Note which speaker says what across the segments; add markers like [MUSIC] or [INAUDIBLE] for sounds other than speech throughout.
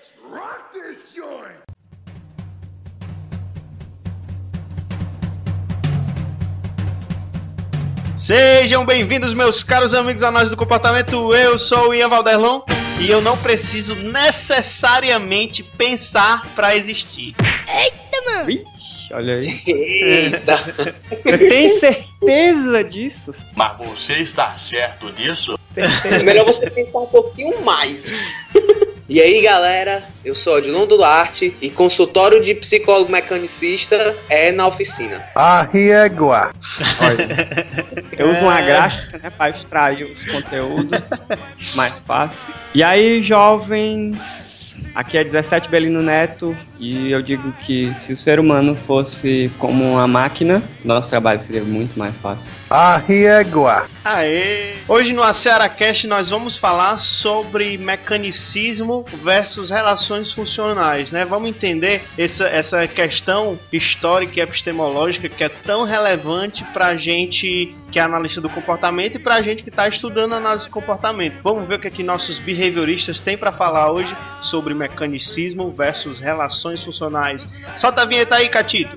Speaker 1: Let's rock this joint!
Speaker 2: Sejam bem-vindos, meus caros amigos análise do comportamento. Eu sou o Ian Valderlon e eu não preciso necessariamente pensar para existir.
Speaker 3: Vixe, olha aí.
Speaker 4: Eita.
Speaker 3: Você tem certeza disso?
Speaker 5: Mas você está certo disso?
Speaker 4: É
Speaker 3: Certeza.
Speaker 4: melhor você pensar um pouquinho mais. E aí, galera, eu sou Odilon Duarte e consultório de psicólogo mecanicista é na oficina.
Speaker 6: Arriégua.
Speaker 3: Eu uso uma gráfica, né, para extrair os conteúdos mais fácil. E aí, jovens, aqui é 17 Belino Neto e eu digo que se o ser humano fosse como uma máquina, nosso trabalho seria muito mais fácil.
Speaker 6: Arriégua.
Speaker 2: Aê! Hoje no AcearaCast nós vamos falar sobre mecanicismo versus relações funcionais, né? Vamos entender essa, essa questão histórica e epistemológica que é tão relevante pra gente que é analista do comportamento e pra gente que está estudando análise do comportamento. Vamos ver o que, é que nossos behavioristas têm para falar hoje sobre mecanicismo versus relações funcionais. Solta a vinheta aí, Catito!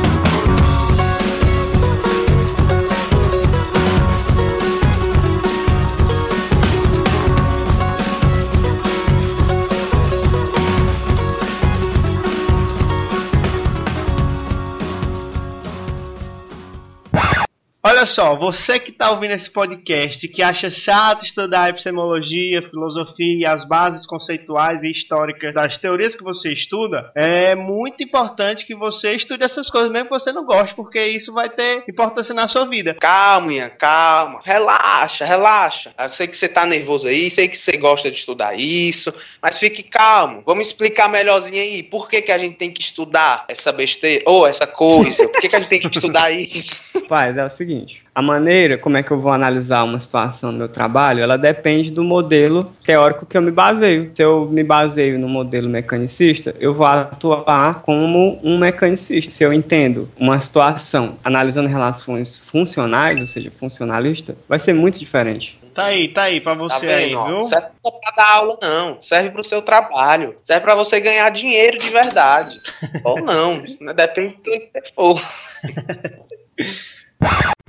Speaker 2: Olha só, você que está ouvindo esse podcast que acha chato estudar epistemologia, filosofia e as bases conceituais e históricas das teorias que você estuda, é muito importante que você estude essas coisas, mesmo que você não goste, porque isso vai ter importância na sua vida.
Speaker 4: Calma, Ian, calma. Relaxa, relaxa. Eu sei que você tá nervoso aí, sei que você gosta de estudar isso, mas fique calmo. Vamos explicar melhorzinho aí. Por que, que a gente tem que estudar essa besteira, ou essa coisa? Por que, que a gente tem que estudar isso? [LAUGHS]
Speaker 3: Paz, é o seguinte, a maneira como é que eu vou analisar uma situação no meu trabalho, ela depende do modelo teórico que eu me baseio. Se eu me baseio no modelo mecanicista, eu vou atuar como um mecanicista. Se eu entendo uma situação analisando relações funcionais, ou seja, funcionalista, vai ser muito diferente.
Speaker 2: Tá aí, tá aí pra
Speaker 4: Tá
Speaker 2: você aí,
Speaker 4: vendo? ó?
Speaker 2: viu?
Speaker 4: Não serve só pra dar aula, não. Serve pro seu trabalho. Serve pra você ganhar dinheiro de verdade. [LAUGHS] Ou não. Depende do que você for. [LAUGHS]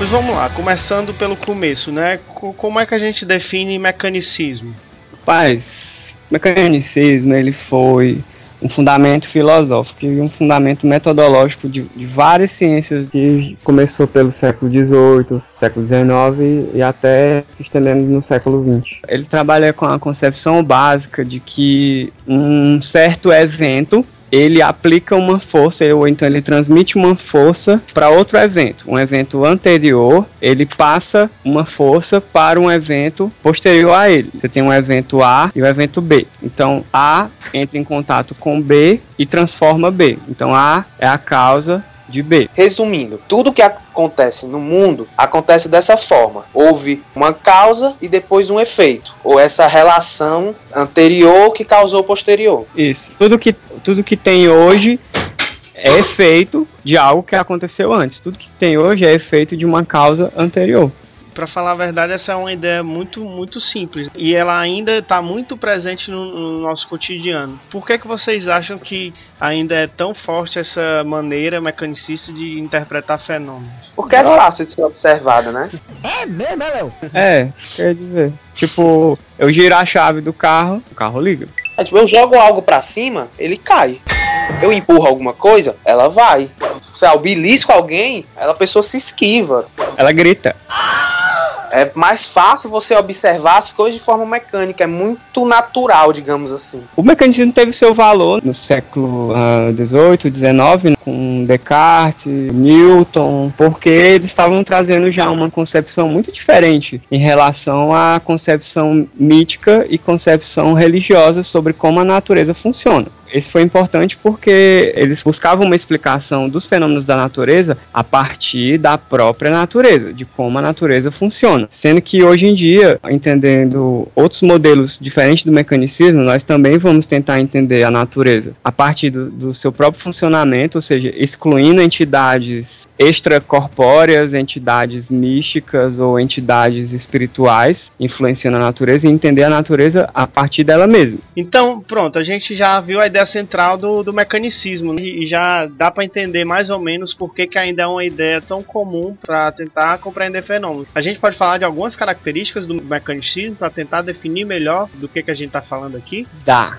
Speaker 2: Mas vamos lá, começando pelo começo, né? Co- Como é que a gente define mecanicismo?
Speaker 3: Paz, mecanicismo ele foi um fundamento filosófico e um fundamento metodológico de, de várias ciências que começou pelo século XVIII, século XIX e até se estendendo no século XX. Ele trabalha com a concepção básica de que um certo evento ele aplica uma força, ou então ele transmite uma força para outro evento. Um evento anterior, ele passa uma força para um evento posterior a ele. Você tem um evento A e o evento B. Então A entra em contato com B e transforma B. Então A é a causa de B.
Speaker 4: Resumindo, tudo que acontece no mundo acontece dessa forma. Houve uma causa e depois um efeito. Ou essa relação anterior que causou posterior.
Speaker 3: Isso. Tudo que, tudo que tem hoje é efeito de algo que aconteceu antes. Tudo que tem hoje é efeito de uma causa anterior.
Speaker 2: Pra falar a verdade, essa é uma ideia muito, muito simples. E ela ainda está muito presente no, no nosso cotidiano. Por que, que vocês acham que ainda é tão forte essa maneira mecanicista de interpretar fenômenos?
Speaker 4: Porque é fácil de ser observado, né?
Speaker 3: É, quer dizer. Tipo, eu giro a chave do carro, o carro liga.
Speaker 4: É, tipo, eu jogo algo pra cima, ele cai. Eu empurro alguma coisa, ela vai. Se eu belisco alguém, ela a pessoa se esquiva.
Speaker 3: Ela grita.
Speaker 4: É mais fácil você observar as coisas de forma mecânica, é muito natural, digamos assim.
Speaker 3: O mecanismo teve seu valor no século XVIII, XIX, com Descartes, Newton, porque eles estavam trazendo já uma concepção muito diferente em relação à concepção mítica e concepção religiosa sobre como a natureza funciona. Esse foi importante porque eles buscavam uma explicação dos fenômenos da natureza a partir da própria natureza, de como a natureza funciona. Sendo que hoje em dia, entendendo outros modelos diferentes do mecanicismo, nós também vamos tentar entender a natureza a partir do, do seu próprio funcionamento, ou seja, excluindo entidades extracorpóreas, entidades místicas ou entidades espirituais influenciando a natureza e entender a natureza a partir dela mesma.
Speaker 2: Então, pronto, a gente já viu a ideia central do, do mecanicismo né? e já dá para entender mais ou menos por que, que ainda é uma ideia tão comum para tentar compreender fenômenos. A gente pode falar de algumas características do mecanicismo para tentar definir melhor do que, que a gente está falando aqui?
Speaker 3: Dá.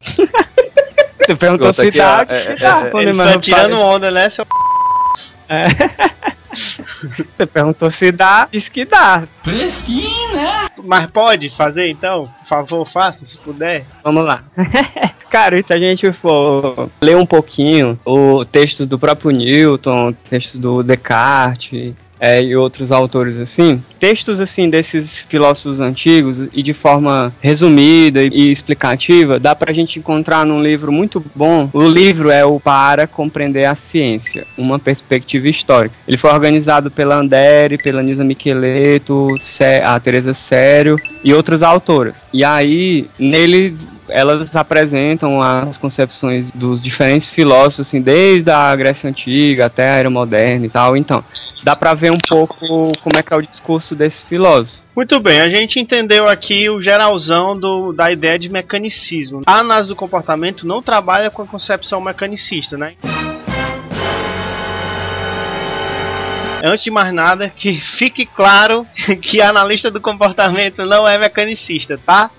Speaker 3: [LAUGHS] Você perguntou se dá,
Speaker 7: é, é,
Speaker 3: se dá.
Speaker 7: é,
Speaker 3: Pô,
Speaker 2: Ele tá tirando onda, né, seu
Speaker 3: É. [LAUGHS] Você perguntou se dá, diz que dá.
Speaker 2: Mas pode fazer então? Por favor, faça se puder.
Speaker 3: Vamos lá. [LAUGHS] Cara, e se a gente for ler um pouquinho o textos do próprio Newton, textos do Descartes é, e outros autores assim, textos assim desses filósofos antigos e de forma resumida e explicativa, dá pra gente encontrar num livro muito bom. O livro é o Para Compreender a Ciência, uma perspectiva histórica. Ele foi organizado pela Andere, pela Nisa Micheleto, a Teresa Sério e outras autoras. E aí, nele elas apresentam as concepções dos diferentes filósofos, assim, desde a Grécia Antiga até a Era Moderna e tal. Então, dá pra ver um pouco como é que é o discurso desse filósofo.
Speaker 2: Muito bem, a gente entendeu aqui o geralzão do, da ideia de mecanicismo. A análise do comportamento não trabalha com a concepção mecanicista, né? Antes de mais nada, que fique claro [LAUGHS] que analista do comportamento não é mecanicista, tá?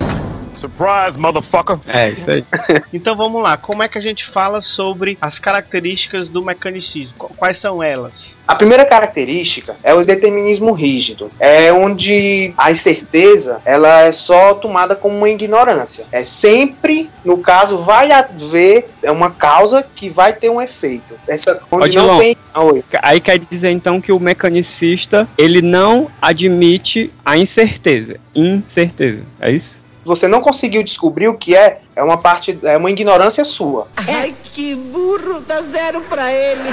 Speaker 5: Surprise, motherfucker.
Speaker 3: É, isso aí. [LAUGHS]
Speaker 2: Então vamos lá, como é que a gente fala sobre as características do mecanicismo? Qu- Quais são elas?
Speaker 4: A primeira característica é o determinismo rígido. É onde a incerteza ela é só tomada como uma ignorância. É sempre, no caso, vai haver uma causa que vai ter um efeito. Essa onde
Speaker 3: Odilon.
Speaker 4: não tem. Ah, oi.
Speaker 3: Aí quer dizer então que o mecanicista ele não admite a incerteza. Incerteza, é isso?
Speaker 4: Você não conseguiu descobrir o que é, é uma parte, é uma ignorância sua.
Speaker 8: Ai, que burro, dá zero pra ele.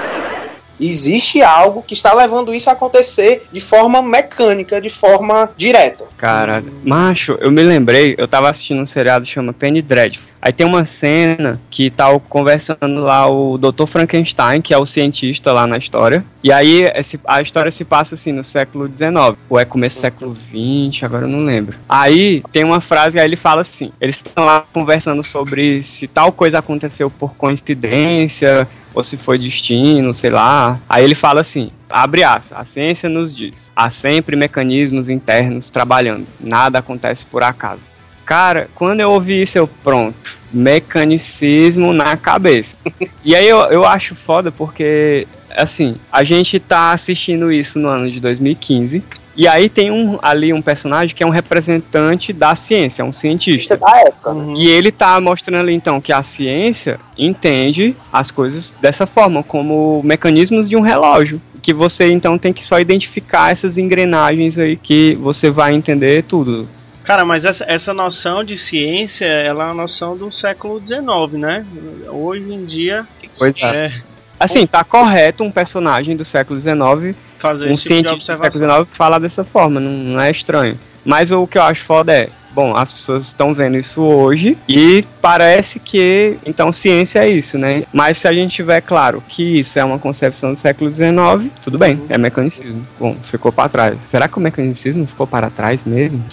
Speaker 4: Existe algo que está levando isso a acontecer de forma mecânica, de forma direta.
Speaker 3: Cara, macho, eu me lembrei, eu tava assistindo um seriado que chama Penny Dreadful. Aí tem uma cena que tá conversando lá o Dr. Frankenstein, que é o cientista lá na história. E aí esse- a história se passa assim no século XIX, ou é começo do século XX, agora eu não lembro. Aí tem uma frase, aí ele fala assim: eles estão lá conversando sobre se tal coisa aconteceu por coincidência, ou se foi destino, sei lá. Aí ele fala assim: abre aspas, a ciência nos diz, há sempre mecanismos internos trabalhando, nada acontece por acaso. Cara, quando eu ouvi isso, eu pronto, mecanicismo na cabeça. [LAUGHS] e aí eu, eu acho foda porque, assim, a gente tá assistindo isso no ano de 2015. E aí tem um ali um personagem que é um representante da ciência, um cientista.
Speaker 4: Da época.
Speaker 3: E ele tá mostrando ali então que a ciência entende as coisas dessa forma, como mecanismos de um relógio. Que você então tem que só identificar essas engrenagens aí que você vai entender tudo.
Speaker 2: Cara, mas essa, essa noção de ciência, ela é uma noção do século XIX, né? Hoje em dia,
Speaker 3: Pois é.
Speaker 2: é
Speaker 3: Assim, tá correto um personagem do século XIX,
Speaker 2: fazer
Speaker 3: um
Speaker 2: esse tipo de
Speaker 3: cientista do
Speaker 2: observação.
Speaker 3: século XIX falar dessa forma, não, não é estranho. Mas o que eu acho foda é, bom, as pessoas estão vendo isso hoje e parece que, então, ciência é isso, né? Mas se a gente tiver claro que isso é uma concepção do século XIX, tudo bem, é mecanicismo. Bom, ficou para trás. Será que o mecanicismo ficou para trás mesmo?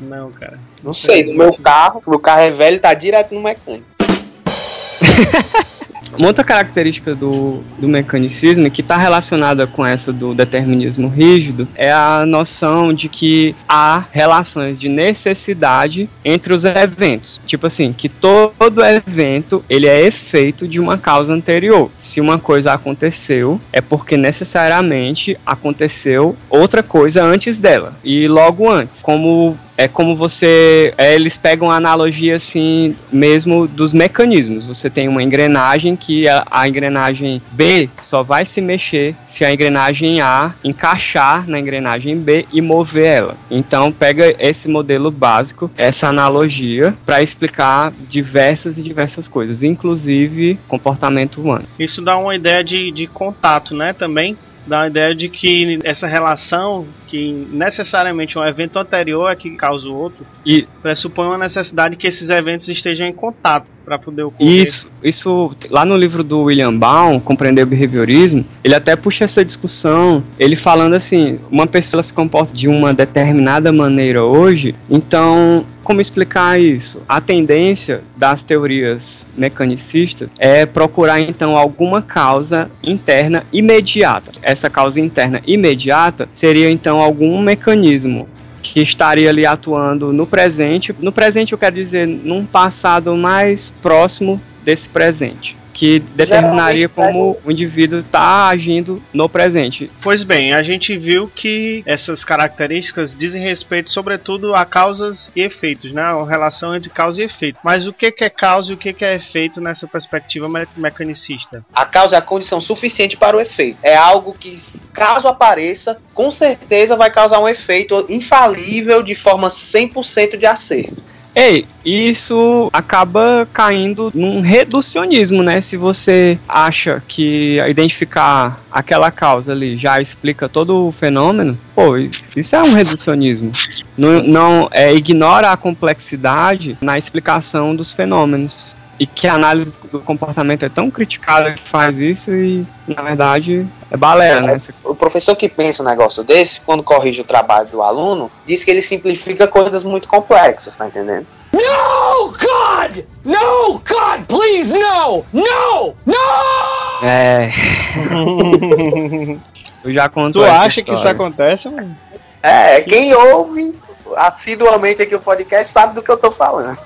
Speaker 2: Não, cara.
Speaker 4: Não sei, no meu carro, meu carro é velho, tá direto no mecânico. [LAUGHS]
Speaker 3: Uma outra característica do, do mecanicismo que está relacionada com essa do determinismo rígido é a noção de que há relações de necessidade entre os eventos. Tipo assim, que todo evento ele é efeito de uma causa anterior. se uma coisa aconteceu, é porque necessariamente aconteceu outra coisa antes dela. E logo antes. Como é como você. É, eles pegam a analogia assim mesmo dos mecanismos. Você tem uma engrenagem que a, a, engrenagem B só vai se mexer se a engrenagem A encaixar na engrenagem B e mover ela. Então pega esse modelo básico, essa analogia, para explicar diversas e diversas coisas, inclusive comportamento humano.
Speaker 2: Isso dá uma ideia de, de contato, né? Também dá a ideia de que essa relação, que necessariamente um evento anterior é que causa o outro,
Speaker 3: e
Speaker 2: pressupõe uma necessidade que esses eventos estejam em contato para poder ocorrer.
Speaker 3: Isso, isso lá no livro do William Baum, Compreender o Behaviorismo, ele até puxa essa discussão, ele falando assim, uma pessoa se comporta de uma determinada maneira hoje, então como explicar isso? A tendência das teorias mecanicistas é procurar então alguma causa interna imediata. Essa causa interna imediata seria então algum mecanismo que estaria ali atuando no presente. No presente eu quero dizer num passado mais próximo desse presente que determinaria como o indivíduo está agindo no presente.
Speaker 2: Pois bem, a gente viu que essas características dizem respeito, sobretudo, a causas e efeitos, né? A relação entre causa e efeito. Mas o que é causa e o que é efeito nessa perspectiva me mecanicista?
Speaker 4: A causa é a condição suficiente para o efeito. É algo que, caso apareça, com certeza vai causar um efeito infalível de forma 100% de acerto.
Speaker 3: Ei, isso acaba caindo num reducionismo, né? Se você acha que identificar aquela causa ali já explica todo o fenômeno, pô, isso é um reducionismo. Não, não é, ignora a complexidade na explicação dos fenômenos e que a análise do comportamento é tão criticada que faz isso e, na verdade, é balela, né?
Speaker 4: O professor que pensa um negócio desse, quando corrige o trabalho do aluno, diz que ele simplifica coisas muito complexas, tá entendendo?
Speaker 7: No, God! No, God, please, no! No! No!
Speaker 3: É. [LAUGHS] Eu já conto
Speaker 2: Tu acha que isso acontece, mano?
Speaker 4: É, quem ouve assiduamente aqui o podcast sabe do que eu tô falando.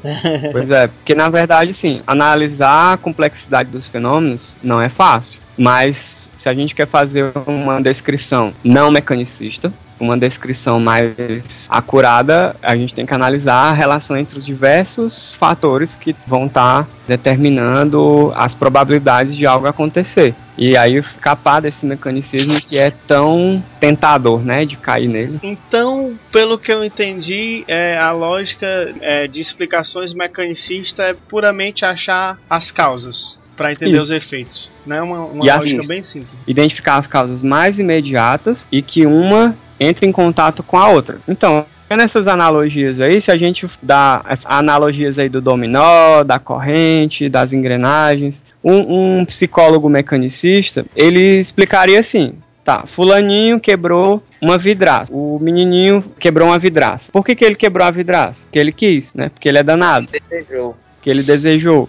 Speaker 4: [LAUGHS]
Speaker 3: pois é, porque na verdade, sim, analisar a complexidade dos fenômenos não é fácil. Mas se a gente quer fazer uma descrição não mecanicista, uma descrição mais acurada, a gente tem que analisar a relação entre os diversos fatores que vão estar tá determinando as probabilidades de algo acontecer. E aí escapar desse mecanicismo que é tão tentador, né, de cair nele.
Speaker 2: Então, pelo que eu entendi, é, a lógica é, de explicações mecanicistas é puramente achar as causas para entender Isso. os efeitos. Não é uma, uma lógica assim, bem simples.
Speaker 3: Identificar as causas mais imediatas e que uma entre em contato com a outra. Então, nessas analogias aí, se a gente dá as analogias aí do dominó, da corrente, das engrenagens, um, um psicólogo mecanicista, ele explicaria assim, Tá, fulaninho quebrou uma vidraça. O menininho quebrou uma vidraça. Por que, que ele quebrou a vidraça? Porque ele quis, né? Porque ele é danado.
Speaker 4: Desejou.
Speaker 3: Porque ele desejou.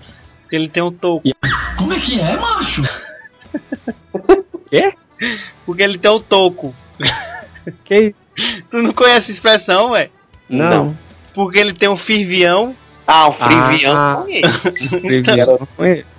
Speaker 2: Porque ele tem um toco.
Speaker 7: Como é que é, macho? [LAUGHS]
Speaker 3: Quê?
Speaker 2: Porque ele tem um toco.
Speaker 3: Que
Speaker 2: isso? Tu não conhece a expressão, ué?
Speaker 3: Não. não.
Speaker 2: Porque ele tem um firvião.
Speaker 4: Ah, o firvião
Speaker 3: ah, [LAUGHS] firvião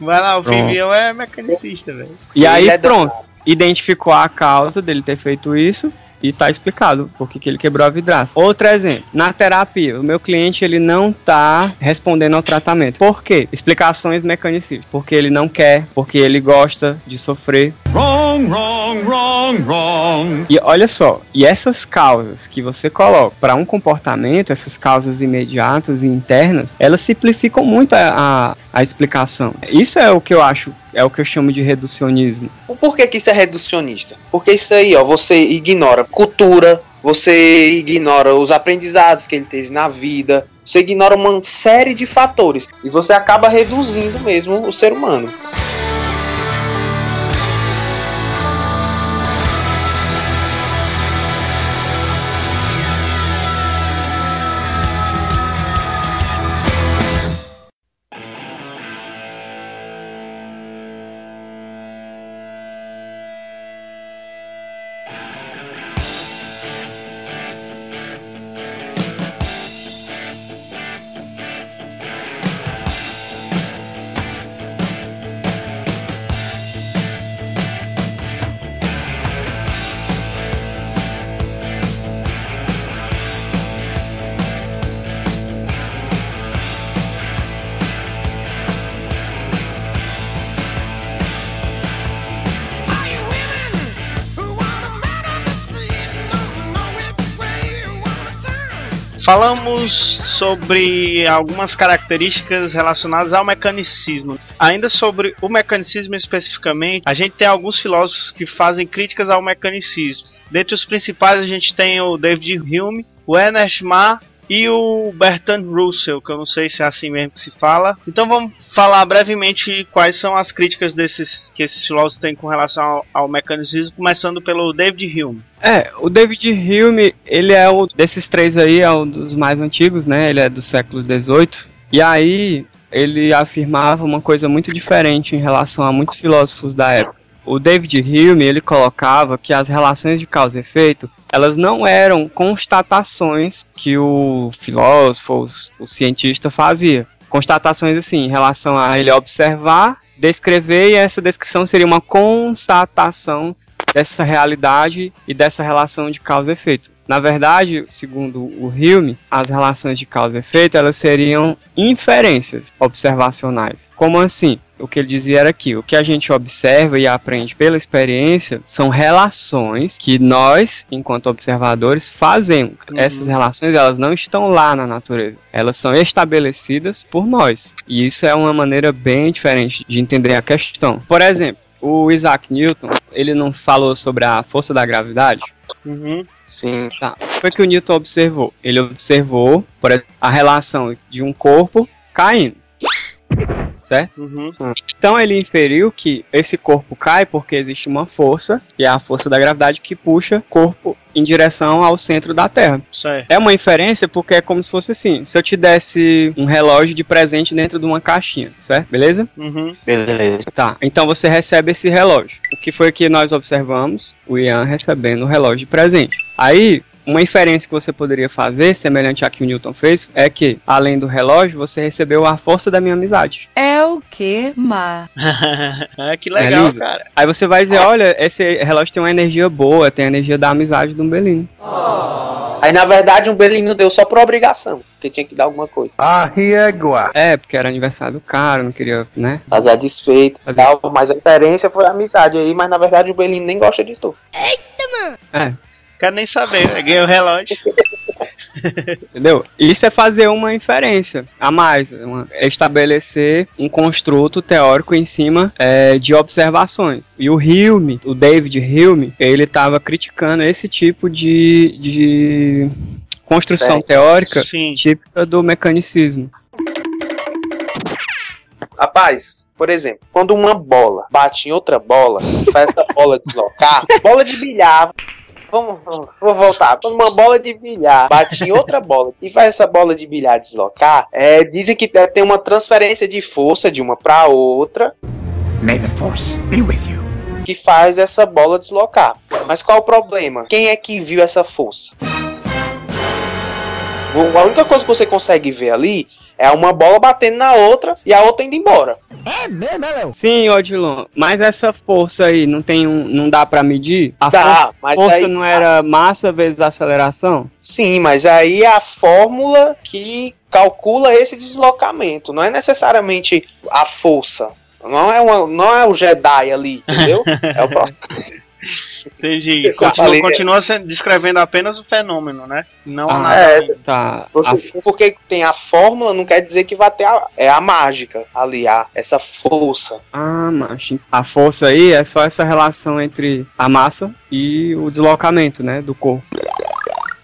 Speaker 2: Vai lá, o pronto. firvião é mecanicista, velho.
Speaker 3: E aí, é pronto. Identificou a causa dele ter feito isso e tá explicado por que ele quebrou a vidraça. Outro exemplo, na terapia, o meu cliente ele não tá respondendo ao tratamento. Por quê? Explicações mecanicistas. Porque ele não quer, porque ele gosta de sofrer. Wrong, wrong, wrong, wrong. E olha só, e essas causas que você coloca para um comportamento, essas causas imediatas e internas, elas simplificam muito a, a, a explicação. Isso é o que eu acho é o que eu chamo de reducionismo.
Speaker 4: Por que, que isso é reducionista? Porque isso aí, ó, você ignora cultura, você ignora os aprendizados que ele teve na vida, você ignora uma série de fatores e você acaba reduzindo mesmo o ser humano.
Speaker 2: Falamos sobre algumas características relacionadas ao mecanicismo. Ainda sobre o mecanicismo especificamente, a gente tem alguns filósofos que fazem críticas ao mecanicismo. Dentre os principais, a gente tem o David Hume, o Ernest Mach e o Bertrand Russell, que eu não sei se é assim mesmo que se fala. Então vamos falar brevemente quais são as críticas desses que esses filósofos têm com relação ao, ao mecanicismo, começando pelo David Hume.
Speaker 3: É, o David Hume, ele é desses três aí, é um dos mais antigos, né? Ele é do século XVIII. E aí ele afirmava uma coisa muito diferente em relação a muitos filósofos da época. O David Hume, ele colocava que as relações de causa e efeito, elas não eram constatações que o filósofo, o cientista fazia. Constatações assim, em relação a ele observar, descrever, e essa descrição seria uma constatação dessa realidade e dessa relação de causa e efeito. Na verdade, segundo o Hume, as relações de causa e efeito elas seriam inferências observacionais. Como assim? O que ele dizia era que o que a gente observa e aprende pela experiência são relações que nós, enquanto observadores, fazemos. Uhum. Essas relações elas não estão lá na natureza, elas são estabelecidas por nós. E isso é uma maneira bem diferente de entender a questão. Por exemplo, o Isaac Newton, ele não falou sobre a força da gravidade?
Speaker 2: Uhum.
Speaker 3: Sim. Tá. Foi que o Newton observou? Ele observou por exemplo, a relação de um corpo caindo certo?
Speaker 2: Uhum.
Speaker 3: Então ele inferiu que esse corpo cai porque existe uma força, que é a força da gravidade, que puxa o corpo em direção ao centro da Terra.
Speaker 2: Certo.
Speaker 3: É uma inferência porque é como se fosse assim: se eu te desse um relógio de presente dentro de uma caixinha, certo? Beleza?
Speaker 2: Uhum.
Speaker 4: Beleza.
Speaker 3: Tá. Então você recebe esse relógio. O que foi que nós observamos? O Ian recebendo o relógio de presente. Aí, uma inferência que você poderia fazer, semelhante a que o Newton fez, é que, além do relógio, você recebeu a força da minha amizade. [LAUGHS]
Speaker 9: É o que, Mar?
Speaker 2: ah, que legal,
Speaker 3: É
Speaker 2: cara.
Speaker 3: Aí você vai dizer, olha, esse relógio tem uma energia boa, tem a energia da amizade do Belino.
Speaker 4: Aí, na verdade, um Belino deu só por obrigação, porque tinha que dar alguma coisa.
Speaker 6: Ahiegua.
Speaker 3: É, porque era aniversário do cara, não queria, né?
Speaker 4: Fazer desfeito e tal, mas a referência foi a amizade aí, mas na verdade o Belino nem gosta de tu.
Speaker 3: É,
Speaker 2: Quero nem saber, eu ganhei o relógio. [LAUGHS]
Speaker 3: entendeu? Isso é fazer uma inferência a mais, uma- é estabelecer um construto teórico em cima é, de observações. E o Hume, o David Hume, ele estava criticando esse tipo de, de construção
Speaker 4: Certo.
Speaker 3: teórica
Speaker 2: Sim.
Speaker 3: típica do mecanicismo.
Speaker 4: Rapaz, por exemplo, quando uma bola bate em outra bola faz essa bola deslocar, bola de bilhar. Vamos, vamos, voltar. Uma bola de bilhar bate em outra bola e faz essa bola de bilhar deslocar, é, dizem que ter uma transferência de força de uma para outra
Speaker 1: May the Force be with you.
Speaker 4: que faz essa bola deslocar. Mas qual o problema? Quem é que viu essa força? A única coisa que você consegue ver ali é uma bola batendo na outra e a outra indo embora.
Speaker 3: Sim, Odilon, mas essa força aí não tem um, não dá pra medir? A
Speaker 4: Dá,
Speaker 3: força,
Speaker 4: mas
Speaker 3: força
Speaker 4: aí-
Speaker 3: não era massa vezes aceleração?
Speaker 4: Sim, mas aí é a fórmula que calcula esse deslocamento. Não é necessariamente a força. Não é, uma, não é o Jedi ali, entendeu? [LAUGHS] É o próprio.
Speaker 2: Entendi. Continua,
Speaker 4: falei-
Speaker 2: continua sendo- descrevendo apenas o fenômeno, né? Não
Speaker 3: Ah,
Speaker 2: nada.
Speaker 4: é.
Speaker 3: Tá. A-
Speaker 4: Porque, porque tem a fórmula, não quer dizer que vai ter a, é a mágica ali, a, essa força.
Speaker 3: Ah, macho. A força aí é só essa relação entre a massa e o deslocamento, né, do corpo.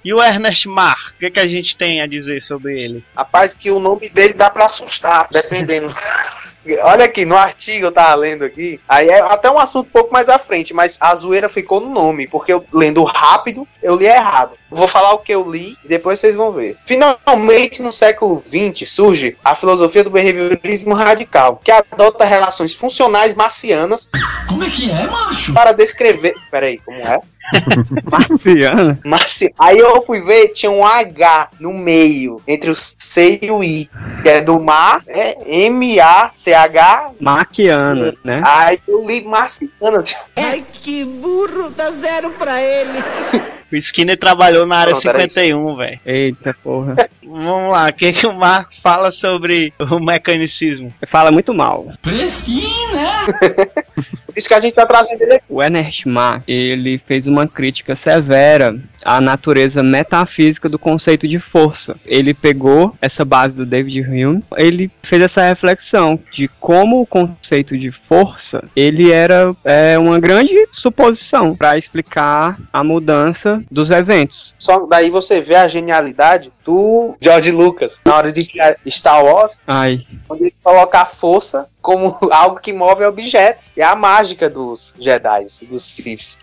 Speaker 2: E o Ernest Mach, o que, que a gente tem a dizer sobre ele?
Speaker 4: Rapaz, que o nome dele dá pra assustar, dependendo. [LAUGHS] Olha aqui, no artigo eu tava lendo aqui. Aí é até um assunto um pouco mais à frente, mas a zoeira ficou no nome, porque eu lendo rápido, eu li errado. Vou falar o que eu li e depois vocês vão ver. Finalmente, no século XX, surge a filosofia do behaviorismo radical, que adota relações funcionais marcianas
Speaker 7: Como é que é, macho?
Speaker 4: para descrever. Peraí, como é? [LAUGHS]
Speaker 3: Marciana?
Speaker 4: Marci... Aí eu fui ver, tinha um H no meio, entre o C e o I, que é do mar, é M-A-C-H.
Speaker 3: Maquiana, né?
Speaker 4: Aí eu li marciano.
Speaker 8: Ai, que burro, dá zero pra ele. [LAUGHS]
Speaker 2: O Skinner trabalhou na área
Speaker 4: Pronto, era
Speaker 2: 51, velho.
Speaker 3: Eita porra.
Speaker 2: Vamos lá, o que, que o Marco fala sobre o mecanicismo?
Speaker 3: Fala muito mal.
Speaker 7: Prestina! [LAUGHS]
Speaker 4: Por isso que a gente tá trazendo ele aqui.
Speaker 3: O Ernest Mach, ele fez uma crítica severa à natureza metafísica do conceito de força. Ele pegou essa base do David Hume, ele fez essa reflexão de como o conceito de força, ele era é, uma grande suposição para explicar a mudança dos eventos.
Speaker 4: Só daí você vê a genialidade do George Lucas na hora de criar Star Wars,
Speaker 3: Ai,
Speaker 4: onde ele coloca a força como [LAUGHS] algo que move objetos. É a mágica dos Jedi, dos Siths.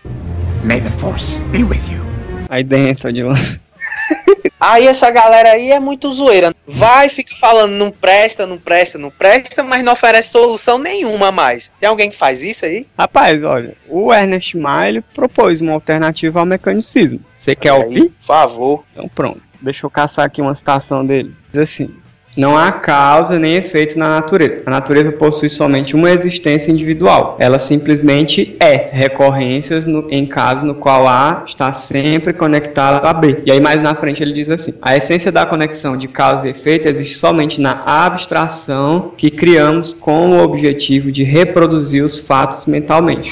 Speaker 1: May the Force be with you.
Speaker 3: aí dentro de lá.
Speaker 4: Aí essa galera aí é muito zoeira. Vai, fica falando, não presta, não presta, não presta, mas não oferece solução nenhuma mais. Tem alguém que faz isso aí?
Speaker 3: Rapaz, olha, o Ernest ele propôs uma alternativa ao mecanicismo. Você quer
Speaker 4: Aí,
Speaker 3: ouvir?
Speaker 4: Por favor.
Speaker 3: Então pronto. Deixa eu caçar aqui uma citação dele. Diz assim: Não há causa nem efeito na natureza. A natureza possui somente uma existência individual. Ela simplesmente é recorrências no- em caso no qual A está sempre conectado a B. E aí mais na frente ele diz assim: A essência da conexão de causa e efeito existe somente na abstração que criamos com o objetivo de reproduzir os fatos mentalmente.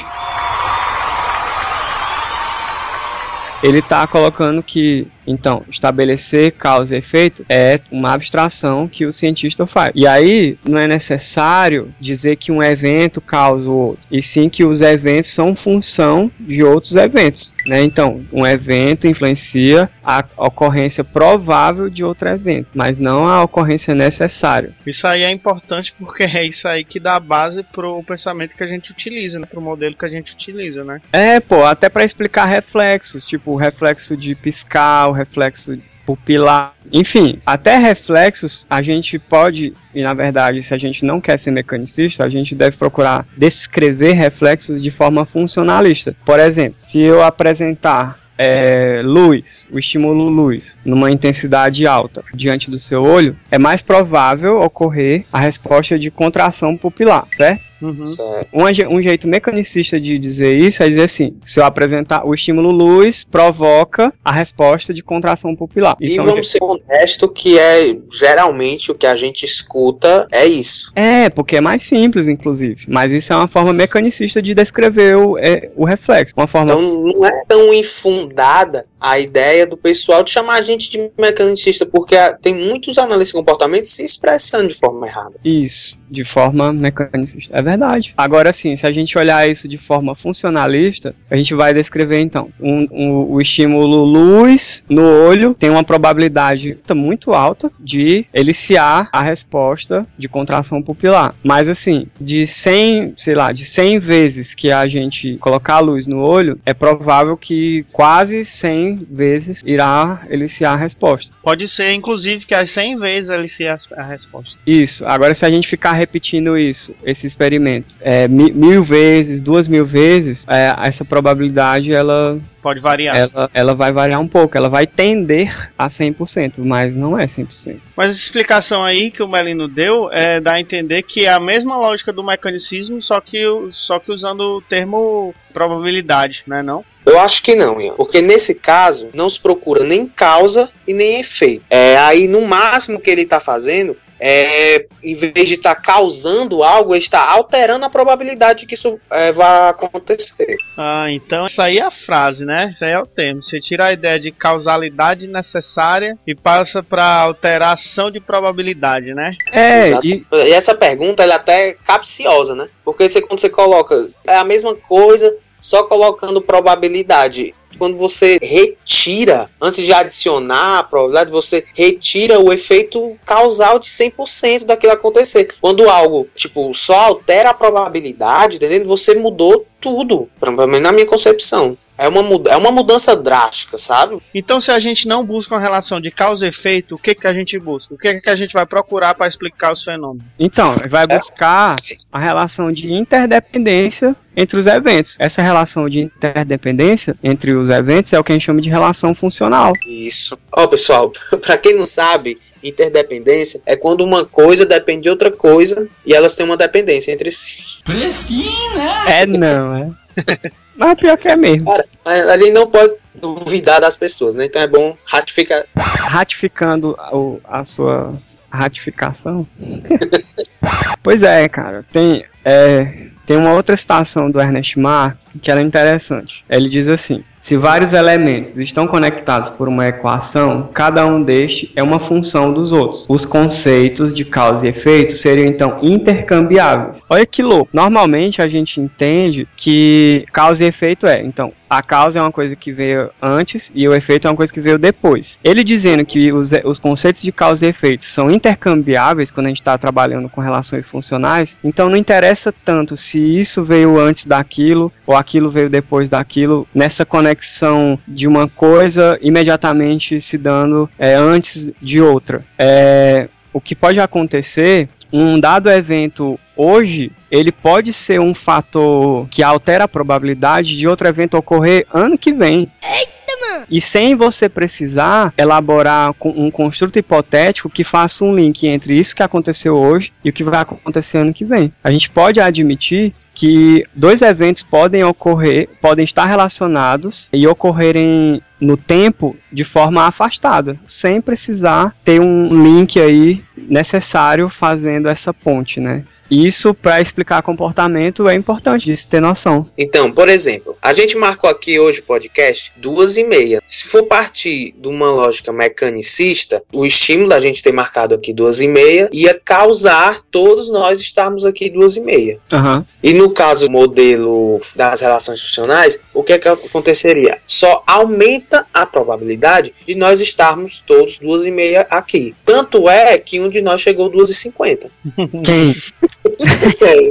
Speaker 3: Ele está colocando que, então, estabelecer causa e efeito é uma abstração que o cientista faz. E aí, não é necessário dizer que um evento causa o outro, e sim que os eventos são função de outros eventos. Né? Então, um evento influencia a ocorrência provável de outro evento, mas não a ocorrência necessária.
Speaker 2: Isso aí é importante porque é isso aí que dá base pro pensamento que a gente utiliza, né? Pro modelo que a gente utiliza, né?
Speaker 3: É, pô, até para explicar reflexos, tipo o reflexo de piscar, o reflexo pupilar, enfim, até reflexos a gente pode, e na verdade, se a gente não quer ser mecanicista, a gente deve procurar descrever reflexos de forma funcionalista. Por exemplo, se eu apresentar é, luz, o estímulo luz, numa intensidade alta diante do seu olho, é mais provável ocorrer a resposta de contração pupilar, certo?
Speaker 2: Uhum.
Speaker 3: Um, um jeito mecanicista de dizer isso é dizer assim: se eu apresentar o estímulo luz, provoca a resposta de contração pupilar.
Speaker 4: E
Speaker 3: Isso é um
Speaker 4: vamos
Speaker 3: jeito-
Speaker 4: ser honestos que é geralmente o que a gente escuta é isso.
Speaker 3: É, porque é mais simples, inclusive. Mas isso é uma forma mecanicista de descrever o, é, o reflexo. Uma forma.
Speaker 4: Então não é tão infundada a ideia do pessoal de chamar a gente de mecanicista, porque tem muitos analistas de comportamento se expressando de forma errada.
Speaker 3: Isso, de forma mecanicista. É verdade. Agora sim, se a gente olhar isso de forma funcionalista, a gente vai descrever então um, um- o estímulo luz no olho tem uma probabilidade muito alta de eliciar a resposta de contração pupilar. Mas assim, de 100, sei lá, de 100 vezes que a gente colocar a luz no olho, é provável que quase 100 vezes irá eliciar a resposta.
Speaker 2: Pode ser, inclusive, que as 100 vezes se a, resposta.
Speaker 3: Isso. Agora, se a gente ficar repetindo isso, esse experimento, é, mi- mil vezes, duas mil vezes, é, essa probabilidade ela,
Speaker 2: Pode variar.
Speaker 3: ela, ela vai variar um pouco. Ela vai tender a 100%, mas não é 100%.
Speaker 2: Mas essa explicação aí que o Melino deu é dá a entender que é a mesma lógica do mecanicismo, só que, só que usando o termo probabilidade, né não?
Speaker 4: Eu acho que não, Ian. Porque nesse caso, não se procura nem causa e nem efeito. É, aí, no máximo que ele está fazendo é, em vez de estar causando algo, ele está alterando a probabilidade de que isso é, vá acontecer.
Speaker 2: Ah, então isso aí é a frase, né? Isso aí é o termo. Você tira a ideia de causalidade necessária e passa para alteração de probabilidade, né?
Speaker 3: É, e,
Speaker 4: E essa pergunta ela é até capciosa, né? Porque você, quando você coloca é a mesma coisa, só colocando probabilidade. Quando você retira, antes de adicionar a probabilidade, você retira o efeito causal de 100% daquilo acontecer. Quando algo, tipo, só altera a probabilidade, entendeu? Você mudou tudo, pelo menos na minha concepção. É uma, é uma mudança drástica, sabe?
Speaker 2: Então, se a gente não busca uma relação de causa e efeito, o que, que a gente busca? O que, que a gente vai procurar para explicar os fenômenos?
Speaker 3: então, vai buscar a relação de interdependência entre os eventos. Essa relação de interdependência entre os eventos é o que a gente chama de relação funcional.
Speaker 4: Isso. Ó, pessoal, [LAUGHS] pra quem não sabe, interdependência é quando uma coisa depende de outra coisa e elas têm uma dependência entre si.
Speaker 7: Fresquinho, né?
Speaker 3: É não, é. [LAUGHS] Mas pior que é mesmo.
Speaker 4: Cara, a a gente não pode duvidar das pessoas, né? Então é bom ratificar.
Speaker 3: ratificando o- a sua ratificação. [LAUGHS] pois é, cara. Tem, é, Tem uma outra citação do Ernest Marx que ela é interessante. Ele diz assim: se vários elementos estão conectados por uma equação, cada um destes é uma função dos outros. Os conceitos de causa e efeito seriam então intercambiáveis. Olha que louco. Normalmente a gente entende que causa e efeito é, então, a causa é uma coisa que veio antes e o efeito é uma coisa que veio depois. Ele dizendo que os, os conceitos de causa e efeito são intercambiáveis quando a gente está trabalhando com relações funcionais, então não interessa tanto se isso veio antes daquilo ou aquilo veio depois daquilo, nessa conexão de uma coisa imediatamente se dando é, antes de outra. É, o que pode acontecer um dado evento hoje, ele pode ser um fator que altera a probabilidade de outro evento ocorrer ano que vem. Eita, mano! E sem você precisar elaborar um construto hipotético que faça um link entre isso que aconteceu hoje e o que vai acontecer ano que vem. A gente pode admitir que dois eventos podem ocorrer, podem estar relacionados e ocorrerem no tempo de forma afastada, sem precisar ter um link aí necessário fazendo essa ponte, né? Isso para explicar comportamento é importante de ter noção.
Speaker 4: Então, por exemplo, a gente marcou aqui hoje o podcast duas e meia. Se for partir de uma lógica mecanicista, o estímulo da gente ter marcado aqui duas e meia ia causar todos nós estarmos aqui duas e meia.
Speaker 3: Uhum.
Speaker 4: E no caso do modelo das relações funcionais, o que, é que aconteceria? Só aumenta a probabilidade de nós estarmos todos duas e meia aqui. Tanto é que um de nós chegou duas e cinquenta. [LAUGHS] [LAUGHS]
Speaker 3: Quem?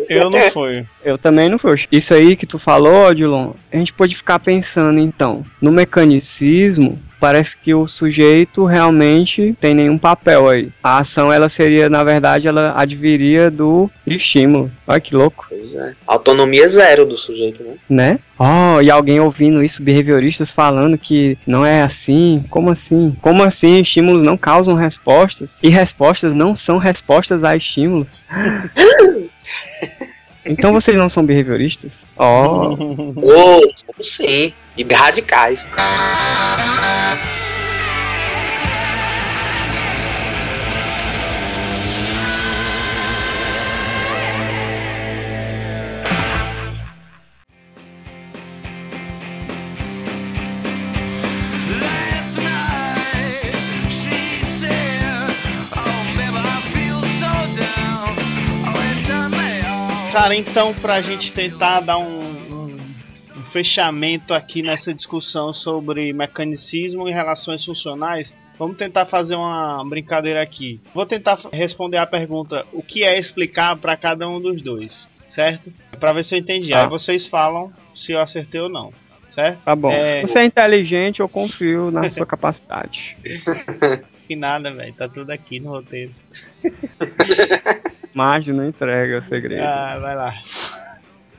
Speaker 2: Eu não fui.
Speaker 3: Eu também não fui. Isso aí que tu falou, Odilon, a gente pode ficar pensando então, no mecanicismo, parece que o sujeito realmente tem nenhum papel aí. A ação, ela seria, na verdade, ela adviria do estímulo. Olha que louco.
Speaker 4: Pois é. Autonomia zero do sujeito, né?
Speaker 3: Né? Oh, e alguém ouvindo isso, behavioristas falando que não é assim. Como assim? Como assim estímulos não causam respostas? E respostas não são respostas a estímulos? [LAUGHS] então vocês não são behavioristas?
Speaker 4: Oh. oh, sim. E radicais.
Speaker 2: Cara, então pra gente tentar dar um, um, um, fechamento aqui nessa discussão sobre mecanicismo e relações funcionais, vamos tentar fazer uma brincadeira aqui. Vou tentar responder a pergunta: o que é explicar para cada um dos dois, certo? Para ver se eu entendi. Tá. Aí vocês falam se eu acertei ou não. Certo?
Speaker 3: Tá bom. É... Você é inteligente, eu confio na sua [LAUGHS] capacidade.
Speaker 2: que nada, velho. Tá tudo aqui no roteiro. [LAUGHS]
Speaker 3: Marge não entrega o segredo.
Speaker 2: Ah, vai lá.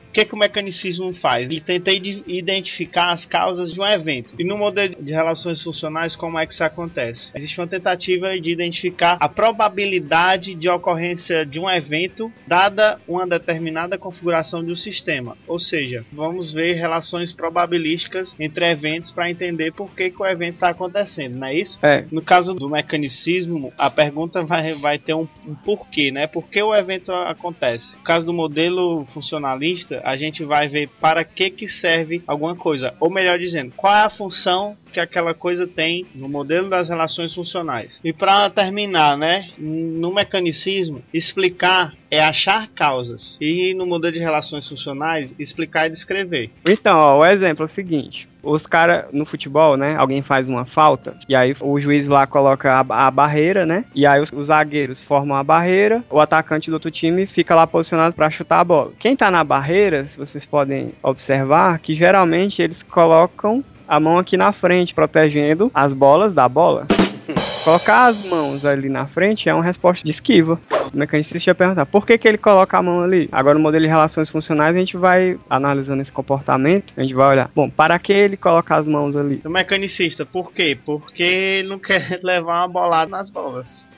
Speaker 2: O que, que o mecanicismo faz? Ele tenta identificar as causas de um evento. E no modelo de relações funcionais, como é que isso acontece? Existe uma tentativa de identificar a probabilidade de ocorrência de um evento dada uma determinada configuração do sistema. Ou seja, vamos ver relações probabilísticas entre eventos para entender por que, que o evento está acontecendo, não é isso?
Speaker 3: É.
Speaker 2: No caso do mecanicismo, a pergunta vai, vai ter um, um porquê, né? Por que o evento acontece? No caso do modelo funcionalista, a gente vai ver para que, que serve alguma coisa. Ou melhor dizendo, qual é a função que aquela coisa tem no modelo das relações funcionais. E para terminar, né, no mecanicismo, explicar é achar causas. E no modelo de relações funcionais, explicar e descrever.
Speaker 3: Então, ó, o exemplo é o seguinte. Os caras no futebol, né? Alguém faz uma falta e aí o juiz lá coloca a, a barreira, né? E aí os, os, zagueiros formam a barreira, o atacante do outro time fica lá posicionado para chutar a bola. Quem tá na barreira, vocês podem observar, que geralmente eles colocam a mão aqui na frente, protegendo as bolas da bola. [LAUGHS] Colocar as mãos ali na frente é uma resposta de esquiva. O mecanicista ia perguntar por que, que ele coloca a mão ali. Agora, no modelo de relações funcionais, a gente vai analisando esse comportamento, a gente vai olhar, bom, para que ele coloca as mãos ali?
Speaker 2: O mecanicista, por quê? Porque ele não quer [LAUGHS] levar uma bolada nas bolas.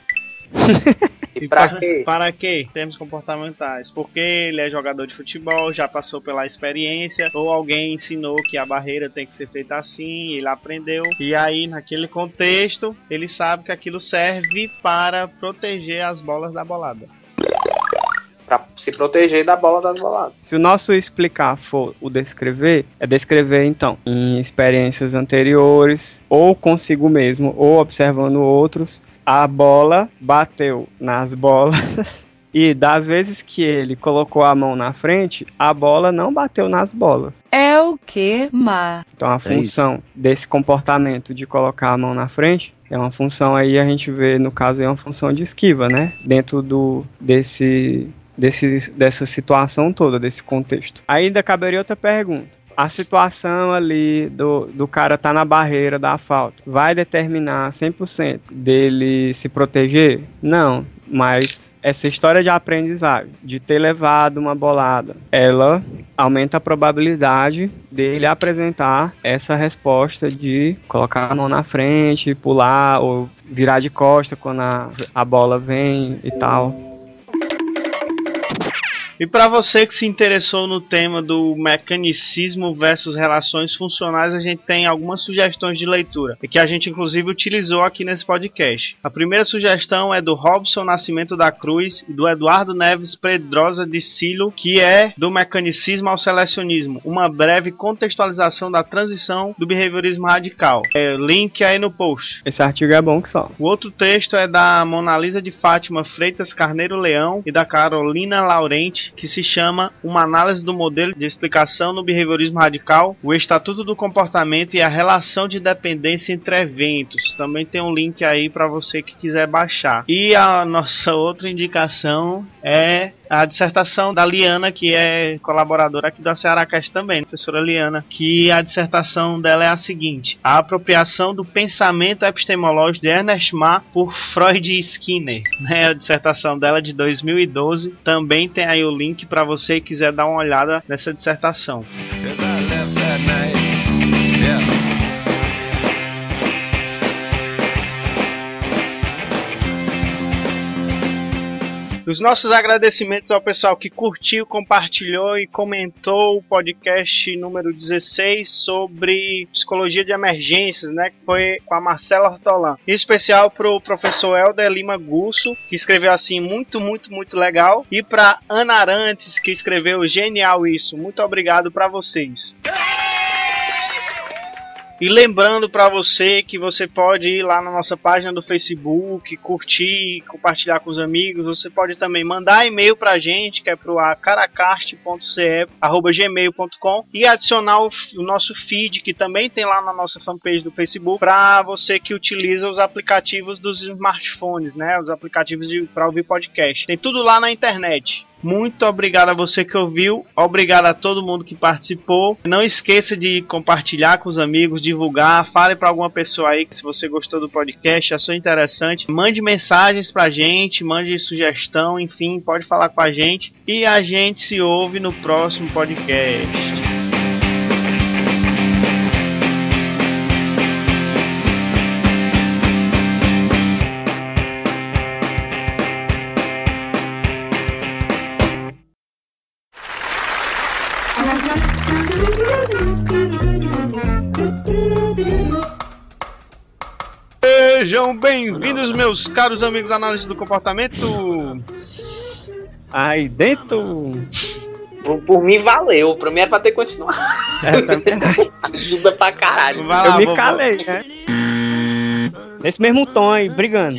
Speaker 2: [LAUGHS]
Speaker 4: E para quê?
Speaker 2: Para quê? Termos comportamentais. Porque ele é jogador de futebol, já passou pela experiência, ou alguém ensinou que a barreira tem que ser feita assim, ele aprendeu. E aí, naquele contexto, ele sabe que aquilo serve para proteger as bolas da bolada.
Speaker 4: Pra se proteger da bola das boladas.
Speaker 3: Se o nosso explicar for o descrever, é descrever então em experiências anteriores, ou consigo mesmo, ou observando outros, a bola bateu nas bolas. [LAUGHS] E das vezes que ele colocou a mão na frente, a bola não bateu nas bolas.
Speaker 9: É o que, Ma?
Speaker 3: Então a função desse comportamento de colocar a mão na frente é uma função aí a gente vê no caso é uma função de esquiva, né? Dentro do desse, desse dessa situação toda, desse contexto. Ainda caberia outra pergunta. A situação ali do, do cara tá na barreira da falta vai determinar 100% dele se proteger? Não, mas essa história de aprendizagem, de ter levado uma bolada, ela aumenta a probabilidade dele apresentar essa resposta de colocar a mão na frente, pular ou virar de costa quando a, a bola vem e tal.
Speaker 2: E para você que se interessou no tema do mecanicismo versus relações funcionais, a gente tem algumas sugestões de leitura, que a gente inclusive utilizou aqui nesse podcast. A primeira sugestão é do Robson Nascimento da Cruz e do Eduardo Neves Pedrosa de Silo, que é do mecanicismo ao selecionismo, uma breve contextualização da transição do behaviorismo radical. É, link aí no post.
Speaker 3: Esse artigo é bom que só.
Speaker 2: O outro texto é da Mona Lisa de Fátima Freitas Carneiro Leão e da Carolina Laurente, que se chama Uma análise do modelo de explicação no behaviorismo radical, o estatuto do comportamento e a relação de dependência entre eventos. Também tem um link aí para você que quiser baixar. E a nossa [LAUGHS] outra indicação é a dissertação da Liana, que é colaboradora aqui da Cearacast também, professora Liana, que a dissertação dela é a seguinte: a apropriação do pensamento epistemológico de Ernest Mach por Freud e Skinner. [LAUGHS] Né? A dissertação dela é de 2012. Também tem aí o link para você que quiser dar uma olhada nessa dissertação. Os nossos agradecimentos ao pessoal que curtiu, compartilhou e comentou o podcast número 16 sobre psicologia de emergências, né? Que foi com a Marcela Hortolã. Em especial pro professor Helder Lima Gusso, que escreveu assim muito, muito, muito legal. E para Ana Arantes, que escreveu genial isso. Muito obrigado para vocês. E lembrando para você que você pode ir lá na nossa página do Facebook, curtir, compartilhar com os amigos. Você pode também mandar e-mail pra gente, que é pro caracast.ce@gmail.com e adicionar o, o, nosso feed, que também tem lá na nossa fanpage do Facebook, para você que utiliza os aplicativos dos smartphones, né? Os aplicativos para ouvir podcast. Tem tudo lá na internet. Muito obrigado a você que ouviu, obrigado a todo mundo que participou. Não esqueça de compartilhar com os amigos, divulgar, fale para alguma pessoa aí que se você gostou do podcast, achou interessante, mande mensagens pra gente, mande sugestão, enfim, pode falar com a gente e a gente se ouve no próximo podcast. Sejam bem-vindos, meus caros amigos análise do comportamento.
Speaker 3: Aí dentro.
Speaker 4: Por, por mim valeu, pra mim era pra ter continuado.
Speaker 3: É,
Speaker 4: Ajuda pra caralho.
Speaker 2: Vai
Speaker 3: Eu
Speaker 2: lá,
Speaker 3: me
Speaker 2: vovô.
Speaker 3: calei, né? Nesse mesmo tom aí, brigando.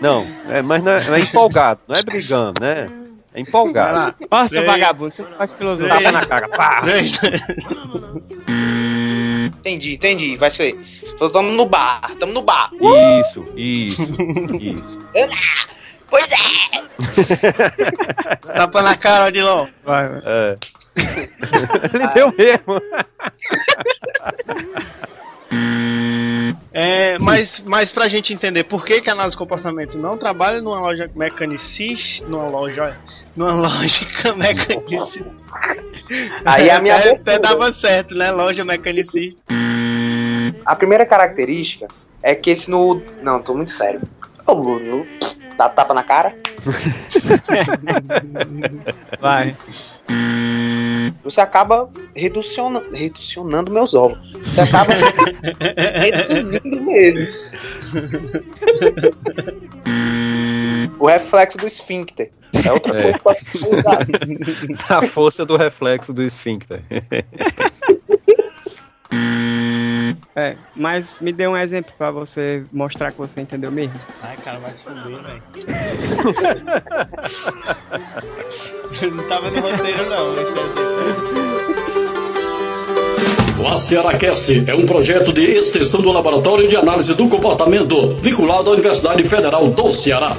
Speaker 10: Não, é, mas não é, é empolgado, não é brigando, né? É empolgado.
Speaker 2: lá.
Speaker 3: Nossa, vagabundo, você faz filosofia.
Speaker 10: Tapa na cara, pá!
Speaker 4: Entendi, entendi. Vai ser. Tamo no bar, tamo no bar.
Speaker 10: Isso, isso, isso. [LAUGHS]
Speaker 4: Pois é! [LAUGHS]
Speaker 2: Tapa na cara, Odilon.
Speaker 3: Vai, vai.
Speaker 10: É. [LAUGHS] Ele deu mesmo.
Speaker 2: É, mas, mas pra gente entender por que, que a análise de comportamento não trabalha numa loja mecanicista, numa loja, numa lógica [LAUGHS] mecanicista.
Speaker 4: Aí a minha [LAUGHS]
Speaker 2: até, até dava certo, né? Loja mecanicista.
Speaker 4: A primeira característica é que esse no. Não, tô muito sério. Ô, Bruno, dá tapa na cara. [LAUGHS]
Speaker 3: vai.
Speaker 4: Você acaba reduciona, reducionando meus ovos. Você acaba [LAUGHS] reduzindo mesmo. O reflexo do esfíncter. É outra
Speaker 10: É.
Speaker 4: coisa se usar. [LAUGHS]
Speaker 10: A força do reflexo do esfíncter. [LAUGHS]
Speaker 3: É, mas me dê um exemplo pra você mostrar que você entendeu mesmo.
Speaker 2: Ai, cara, vai se fuder, velho. [LAUGHS] não tava no roteiro, não. Esse é
Speaker 11: O AcearaCast é um projeto de extensão do Laboratório de Análise do Comportamento, vinculado à Universidade Federal do Ceará.